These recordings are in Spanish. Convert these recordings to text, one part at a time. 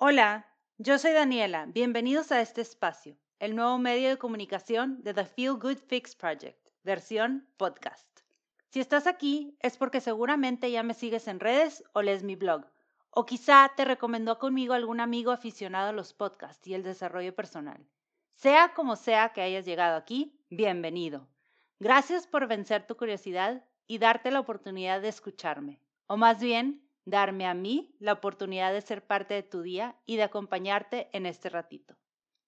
Hola, yo soy Daniela. Bienvenidos a este espacio, el nuevo medio de comunicación de The Feel Good Fix Project, versión podcast. Si estás aquí es porque seguramente ya me sigues en redes o lees mi blog, o quizá te recomendó conmigo algún amigo aficionado a los podcasts y el desarrollo personal. Sea como sea que hayas llegado aquí, bienvenido. Gracias por vencer tu curiosidad y darte la oportunidad de escucharme, o más bien, darme a mí la oportunidad de ser parte de tu día y de acompañarte en este ratito.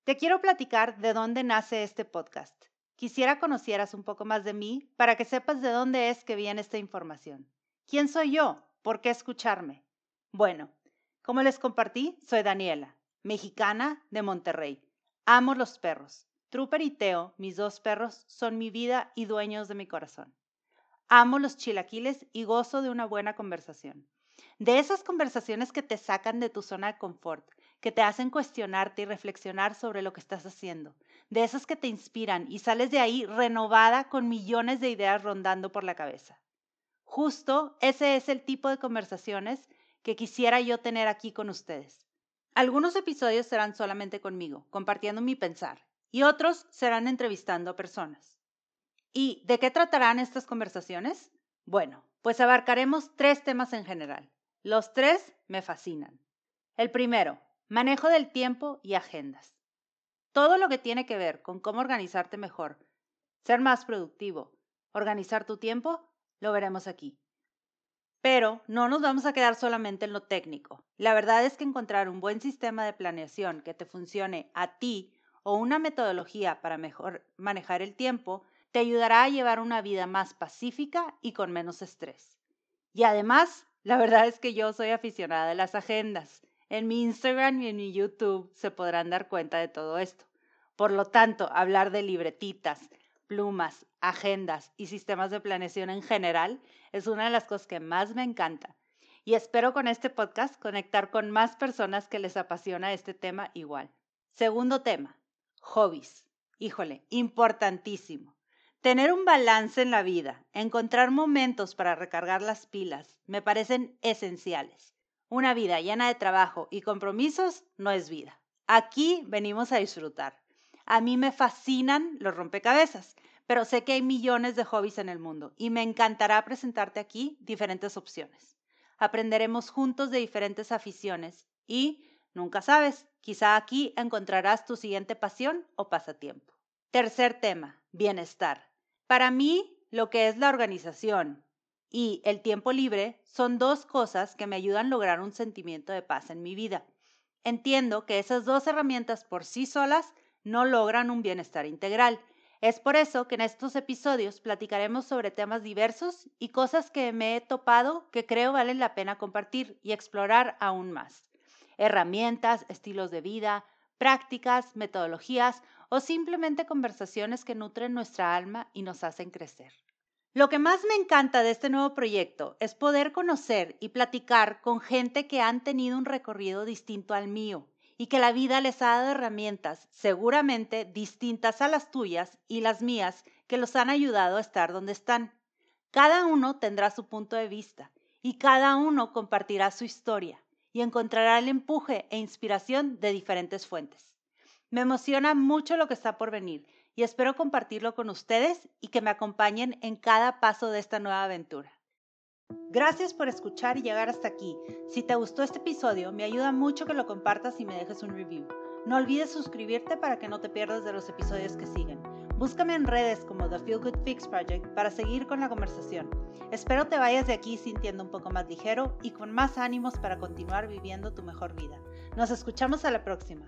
Te quiero platicar de dónde nace este podcast. Quisiera conocieras un poco más de mí para que sepas de dónde es que viene esta información. ¿Quién soy yo? ¿Por qué escucharme? Bueno, como les compartí, soy Daniela, mexicana de Monterrey. Amo los perros. Trooper y Teo, mis dos perros, son mi vida y dueños de mi corazón. Amo los chilaquiles y gozo de una buena conversación. De esas conversaciones que te sacan de tu zona de confort, que te hacen cuestionarte y reflexionar sobre lo que estás haciendo. De esas que te inspiran y sales de ahí renovada con millones de ideas rondando por la cabeza. Justo ese es el tipo de conversaciones que quisiera yo tener aquí con ustedes. Algunos episodios serán solamente conmigo, compartiendo mi pensar, y otros serán entrevistando a personas. ¿Y de qué tratarán estas conversaciones? Bueno, pues abarcaremos tres temas en general. Los tres me fascinan. El primero, manejo del tiempo y agendas. Todo lo que tiene que ver con cómo organizarte mejor, ser más productivo, organizar tu tiempo, lo veremos aquí. Pero no nos vamos a quedar solamente en lo técnico. La verdad es que encontrar un buen sistema de planeación que te funcione a ti o una metodología para mejor manejar el tiempo te ayudará a llevar una vida más pacífica y con menos estrés. Y además la verdad es que yo soy aficionada de las agendas. En mi Instagram y en mi YouTube se podrán dar cuenta de todo esto. Por lo tanto, hablar de libretitas, plumas, agendas y sistemas de planeación en general es una de las cosas que más me encanta. Y espero con este podcast conectar con más personas que les apasiona este tema igual. Segundo tema, hobbies. Híjole, importantísimo. Tener un balance en la vida, encontrar momentos para recargar las pilas, me parecen esenciales. Una vida llena de trabajo y compromisos no es vida. Aquí venimos a disfrutar. A mí me fascinan los rompecabezas, pero sé que hay millones de hobbies en el mundo y me encantará presentarte aquí diferentes opciones. Aprenderemos juntos de diferentes aficiones y, nunca sabes, quizá aquí encontrarás tu siguiente pasión o pasatiempo. Tercer tema, bienestar. Para mí, lo que es la organización y el tiempo libre son dos cosas que me ayudan a lograr un sentimiento de paz en mi vida. Entiendo que esas dos herramientas por sí solas no logran un bienestar integral. Es por eso que en estos episodios platicaremos sobre temas diversos y cosas que me he topado que creo valen la pena compartir y explorar aún más. Herramientas, estilos de vida, prácticas, metodologías o simplemente conversaciones que nutren nuestra alma y nos hacen crecer. Lo que más me encanta de este nuevo proyecto es poder conocer y platicar con gente que han tenido un recorrido distinto al mío y que la vida les ha dado herramientas seguramente distintas a las tuyas y las mías que los han ayudado a estar donde están. Cada uno tendrá su punto de vista y cada uno compartirá su historia y encontrará el empuje e inspiración de diferentes fuentes. Me emociona mucho lo que está por venir y espero compartirlo con ustedes y que me acompañen en cada paso de esta nueva aventura. Gracias por escuchar y llegar hasta aquí. Si te gustó este episodio, me ayuda mucho que lo compartas y me dejes un review. No olvides suscribirte para que no te pierdas de los episodios que siguen. Búscame en redes como The Feel Good Fix Project para seguir con la conversación. Espero te vayas de aquí sintiendo un poco más ligero y con más ánimos para continuar viviendo tu mejor vida. Nos escuchamos a la próxima.